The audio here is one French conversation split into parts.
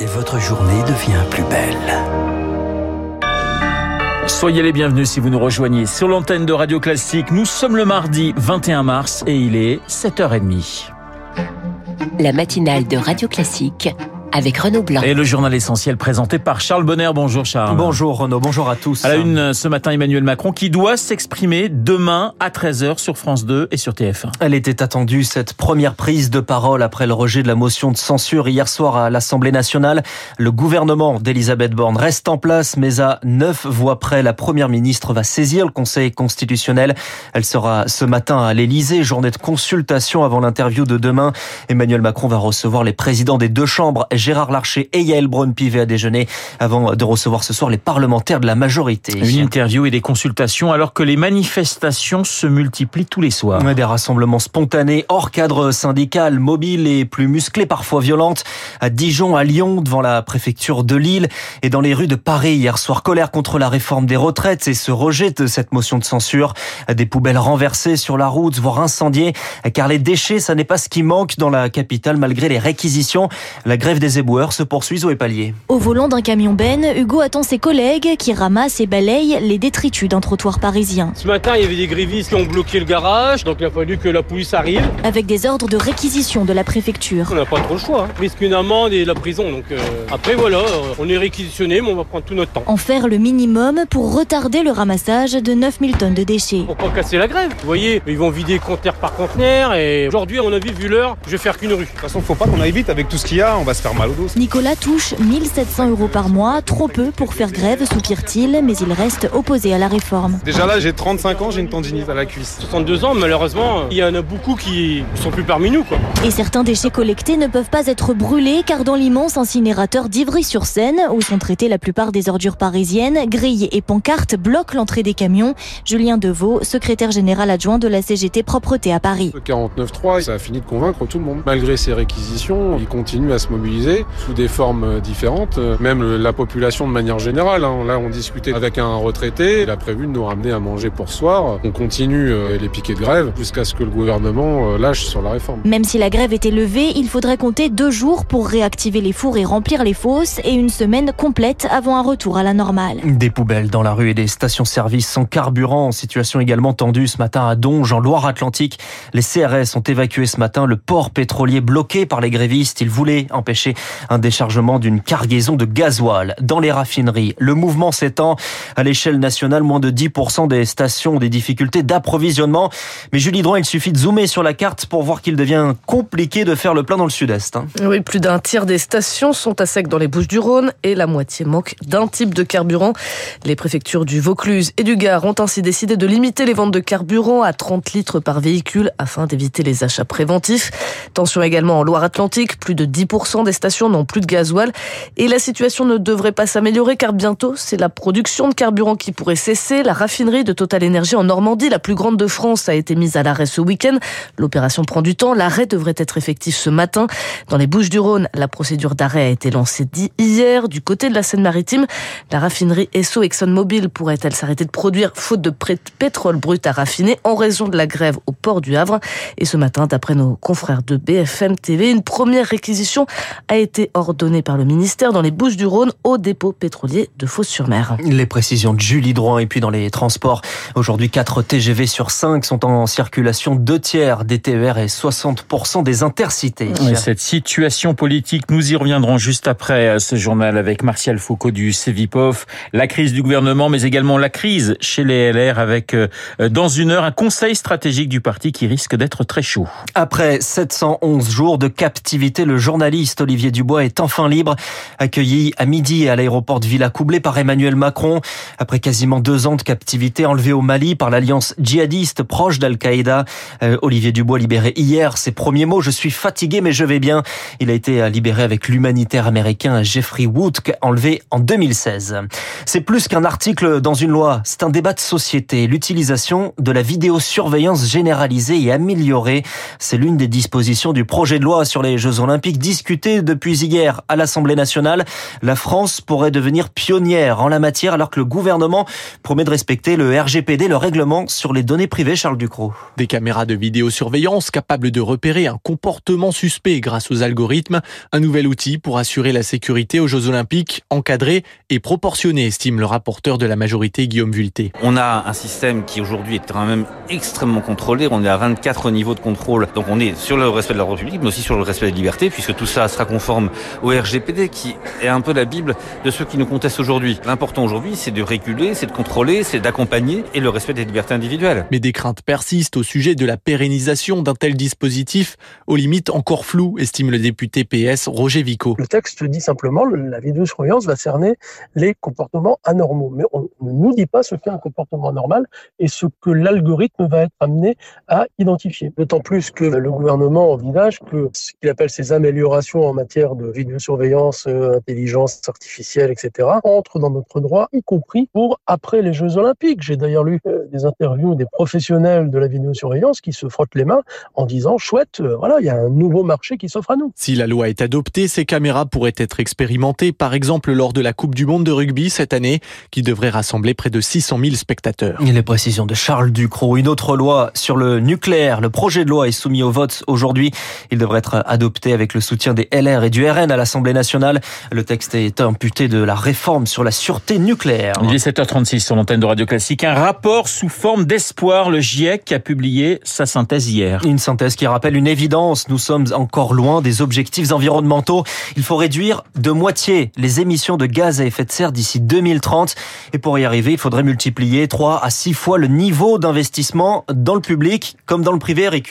et votre journée devient plus belle. Soyez les bienvenus si vous nous rejoignez sur l'antenne de Radio Classique. Nous sommes le mardi 21 mars et il est 7h30. La matinale de Radio Classique avec Renaud Blanc. Et le journal essentiel présenté par Charles Bonner. Bonjour Charles. Bonjour Renaud, bonjour à tous. À la une ce matin, Emmanuel Macron qui doit s'exprimer demain à 13h sur France 2 et sur TF1. Elle était attendue, cette première prise de parole après le rejet de la motion de censure hier soir à l'Assemblée nationale. Le gouvernement d'Elisabeth Borne reste en place, mais à neuf voix près, la première ministre va saisir le Conseil constitutionnel. Elle sera ce matin à l'Elysée, journée de consultation avant l'interview de demain. Emmanuel Macron va recevoir les présidents des deux chambres, Gérard Larcher et Yael Braun-Pivet à déjeuner avant de recevoir ce soir les parlementaires de la majorité. Une interview et des consultations alors que les manifestations se multiplient tous les soirs. Des rassemblements spontanés hors cadre syndical, mobiles et plus musclés, parfois violentes, à Dijon, à Lyon, devant la préfecture de Lille et dans les rues de Paris hier soir. Colère contre la réforme des retraites et ce rejet de cette motion de censure. Des poubelles renversées sur la route, voire incendiées, car les déchets, ça n'est pas ce qui manque dans la capitale malgré les réquisitions. La grève des éboueurs se poursuit au Palier. Au volant d'un camion Ben, Hugo attend ses collègues qui ramassent et balayent les détritus d'un trottoir parisien. Ce matin, il y avait des grévistes qui ont bloqué le garage, donc il a fallu que la police arrive. Avec des ordres de réquisition de la préfecture. On n'a pas trop le choix. Hein. Risque une amende et la prison. Donc euh, après voilà, euh, on est réquisitionné, mais on va prendre tout notre temps. En faire le minimum pour retarder le ramassage de 9000 tonnes de déchets. Pour pas casser la grève. Vous voyez, ils vont vider conteneur par conteneur et aujourd'hui, on a vu, vu l'heure, je vais faire qu'une rue. De toute façon, faut pas qu'on aille vite avec tout ce qu'il y a, on va se faire mal au dos. Nicolas touche 1700 euros par mois, trop peu pour faire grève, soupire-t-il, mais il reste opposé à la réforme. Déjà là, j'ai 35 ans, j'ai une tendinite à la cuisse. 62 ans, malheureusement, il y en a beaucoup qui sont plus parmi nous. Quoi. Et certains déchets collectés ne peuvent pas être brûlés car dans l'immense incinérateur d'Ivry-sur-Seine, où sont traitées la plupart des ordures parisiennes, grilles et pancartes bloquent l'entrée des camions. Julien Deveau, secrétaire général adjoint de la CGT Propreté à Paris. Le 49.3, ça a fini de convaincre tout le monde. Malgré ces réquisitions, ils continuent à se mobiliser sous des formes différentes, même la population de manière générale. Hein. Là, on discutait avec un retraité, il a prévu de nous ramener à manger pour soir. On continue euh, les piquets de grève jusqu'à ce que le gouvernement euh, lâche sur la réforme. Même si la grève était levée, il faudrait compter deux jours pour réactiver les fours et remplir les fosses et une semaine complète avant un retour à la normale. Des poubelles dans la rue et des stations-service sans carburant. Situation également tendue ce matin à Donge, en Loire-Atlantique. Les CRS ont évacué ce matin le port pétrolier bloqué par les grévistes. Ils voulaient empêcher un déchargement d'une cargaison de gasoil dans les raffineries. Le mouvement s'étend à l'échelle nationale. Moins de 10% des stations ont des difficultés d'approvisionnement. Mais Julie Droit, il suffit de zoomer sur la carte pour voir qu'il devient compliqué de faire le plein dans le sud-est. Hein. Oui, plus d'un tiers des stations sont à sec dans les Bouches-du-Rhône et la moitié manque d'un type de carburant. Les préfectures du Vaucluse et du Gard ont ainsi décidé de limiter les ventes de carburant à 30 litres par véhicule afin d'éviter les achats préventifs. Tension également en Loire-Atlantique. Plus de 10% des stations n'ont plus de gasoil et la situation ne devrait pas s'améliorer car bientôt c'est la production de carburant qui pourrait cesser. La raffinerie de Total Energy en Normandie, la plus grande de France, a été mise à l'arrêt ce week-end. L'opération prend du temps. L'arrêt devrait être effectif ce matin. Dans les Bouches du Rhône, la procédure d'arrêt a été lancée hier. Du côté de la Seine-Maritime, la raffinerie Esso ExxonMobil pourrait-elle s'arrêter de produire faute de pétrole brut à raffiner en raison de la grève au port du Havre? Et ce matin, d'après nos confrères de BFM TV, une première réquisition a été ordonnée par le ministère dans les Bouches du Rhône au dépôt pétrolier de Fos-sur-Mer. Les précisions de Julie Droit et puis dans les transports. Aujourd'hui, 4 TGV sur 5 sont en circulation, deux tiers des TER et 60% des intercités. cette situation politique, nous y reviendrons juste après euh, ce journal avec Martial Foucault du CEVIPOF. La crise du gouvernement, mais également la crise chez les LR avec, euh, dans une heure, un conseil stratégique du parti qui risque d'être très chaud. Après 711 jours de captivité, le journaliste Olivier Dubois est enfin libre, accueilli à midi à l'aéroport de Villa Coublé par Emmanuel Macron. Après quasiment deux ans de captivité enlevé au Mali par l'alliance djihadiste proche d'Al-Qaïda, euh, Olivier Dubois libéré hier ses premiers mots, je suis fatigué mais je vais bien. Il a été libéré avec l'humanitaire américain Jeffrey Wood, enlevé en 2016. C'est plus qu'un article dans une loi, c'est un débat de société. L'utilisation de la vidéosurveillance généralisée et améliorée, c'est l'une des dispositions du projet de loi sur les Jeux Olympiques discuté depuis depuis hier à l'Assemblée nationale. La France pourrait devenir pionnière en la matière alors que le gouvernement promet de respecter le RGPD, le règlement sur les données privées, Charles Ducrot. Des caméras de vidéosurveillance capables de repérer un comportement suspect grâce aux algorithmes, un nouvel outil pour assurer la sécurité aux Jeux Olympiques, encadré et proportionné, estime le rapporteur de la majorité Guillaume Vulté. On a un système qui aujourd'hui est quand même extrêmement contrôlé, on est à 24 niveaux de contrôle, donc on est sur le respect de la République, mais aussi sur le respect des libertés, puisque tout ça sera conforme au RGPD, qui est un peu la Bible de ceux qui nous contestent aujourd'hui. L'important aujourd'hui, c'est de réguler, c'est de contrôler, c'est d'accompagner et le respect des libertés individuelles. Mais des craintes persistent au sujet de la pérennisation d'un tel dispositif, aux limites encore flou, estime le député PS Roger Vico. Le texte dit simplement la vidéosurveillance va cerner les comportements anormaux, mais on ne nous dit pas ce qu'est un comportement normal et ce que l'algorithme va être amené à identifier. D'autant plus que le gouvernement envisage que ce qu'il appelle ces améliorations en matière de vidéosurveillance, euh, intelligence artificielle, etc., entrent dans notre droit, y compris pour après les Jeux Olympiques. J'ai d'ailleurs lu euh, des interviews des professionnels de la vidéosurveillance qui se frottent les mains en disant chouette, euh, voilà, il y a un nouveau marché qui s'offre à nous. Si la loi est adoptée, ces caméras pourraient être expérimentées, par exemple lors de la Coupe du Monde de rugby cette année, qui devrait rassembler près de 600 000 spectateurs. Et les précisions de Charles Ducrot. Une autre loi sur le nucléaire. Le projet de loi est soumis au vote aujourd'hui. Il devrait être adopté avec le soutien des LR et du RN à l'Assemblée nationale. Le texte est imputé de la réforme sur la sûreté nucléaire. Il est 7h36 sur l'antenne de Radio Classique. Un rapport sous forme d'espoir. Le GIEC a publié sa synthèse hier. Une synthèse qui rappelle une évidence. Nous sommes encore loin des objectifs environnementaux. Il faut réduire de moitié les émissions de gaz à effet de serre d'ici 2030. Et pour y arriver, il faudrait multiplier 3 à 6 fois le niveau d'investissement dans le public comme dans le privé, Eric.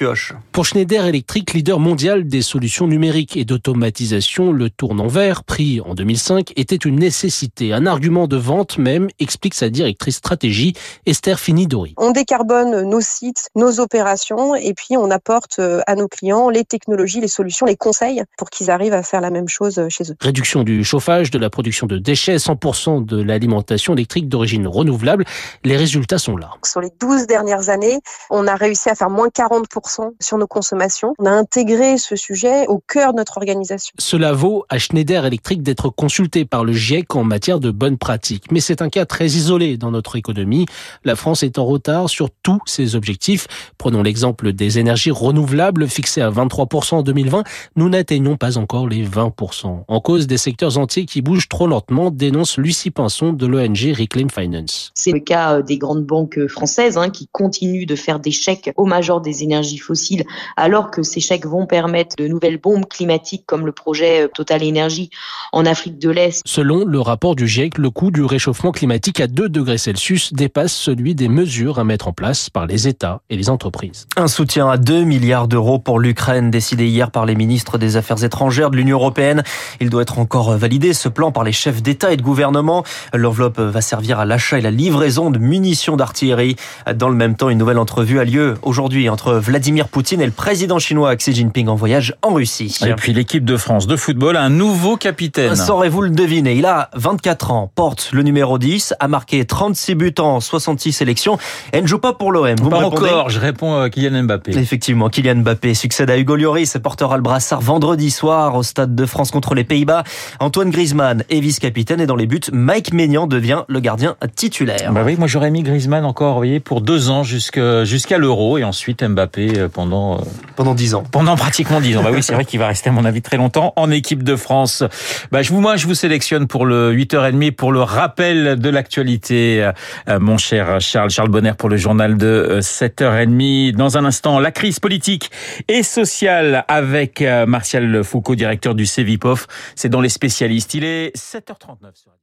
Pour Schneider Electric, leader mondial des solutions numériques et d'automatisation, le tournant vert, pris en 2005, était une nécessité, un argument de vente même, explique sa directrice stratégie, Esther Finidori. On décarbone nos sites, nos opérations, et puis on apporte euh, à nos clients les technologies, les solutions, les conseils pour qu'ils arrivent à faire la même chose chez eux. Réduction du chauffage, de la production de déchets, 100% de l'alimentation électrique d'origine renouvelable. Les résultats sont là. Sur les 12 dernières années, on a réussi à faire moins 40% sur nos consommations. On a intégré ce sujet au cœur de notre organisation. Cela vaut à Schneider Electric d'être consulté par le GIEC en matière de bonnes pratiques. Mais c'est un cas très isolé dans notre économie. La France est en retard sur tous ses objectifs. Prenons l'exemple des énergies renouvelables fixées à 23% en 2020. Nous n'atteignons pas encore les 20%. En cause des secteurs entiers qui bougent trop lentement, dénonce Lucie Pinson de l'ONG Reclaim Finance. C'est le cas des grandes banques françaises hein, qui continuent de faire des chèques aux majors des énergies fossiles alors que ces chèques vont permettre de nouvelles bombes climatiques comme le projet Total Energy en Afrique de l'Est. Selon le rapport du GIEC, le coût du réchauffement climatique à 2 degrés Celsius dépasse celui des mesures à mettre en place par les États et les entreprises. Un soutien à 2 milliards d'euros pour l'Ukraine décidé hier par les ministres des Affaires étrangères de l'Union européenne. Il doit être encore validé ce plan par les chefs d'État et de gouvernement. L'enveloppe va servir à l'achat et la livraison de munitions d'artillerie. Dans le même temps, une nouvelle entrevue a lieu aujourd'hui entre Vladimir Poutine et le président chinois Xi Jinping en voyage en Russie. Et puis l'équipe de France de football un nouveau capitaine. Saurez-vous le deviner Il a 24 ans, porte le numéro 10, a marqué 36 buts en 66 sélections et ne joue pas pour l'OM. Vous pas encore, je réponds à Kylian Mbappé. Effectivement, Kylian Mbappé succède à Hugo Lloris et portera le brassard vendredi soir au Stade de France contre les Pays-Bas. Antoine Griezmann est vice-capitaine et dans les buts, Mike Maignan devient le gardien titulaire. Bah oui, moi j'aurais mis Griezmann encore, vous voyez, pour deux ans jusqu'à l'Euro et ensuite Mbappé pendant pendant dix ans. Pendant pratiquement dix ans. Bah oui, c'est vrai qu'il va rester à mon avis très longtemps en équipe de France. Bah je vous moi je vous sélectionne pour le 8h30 pour le rappel de l'actualité mon cher Charles Charles Bonner pour le journal de 7h30 dans un instant la crise politique et sociale avec Martial Foucault directeur du CEVIPOF, c'est dans les spécialistes. Il est 7h39 sur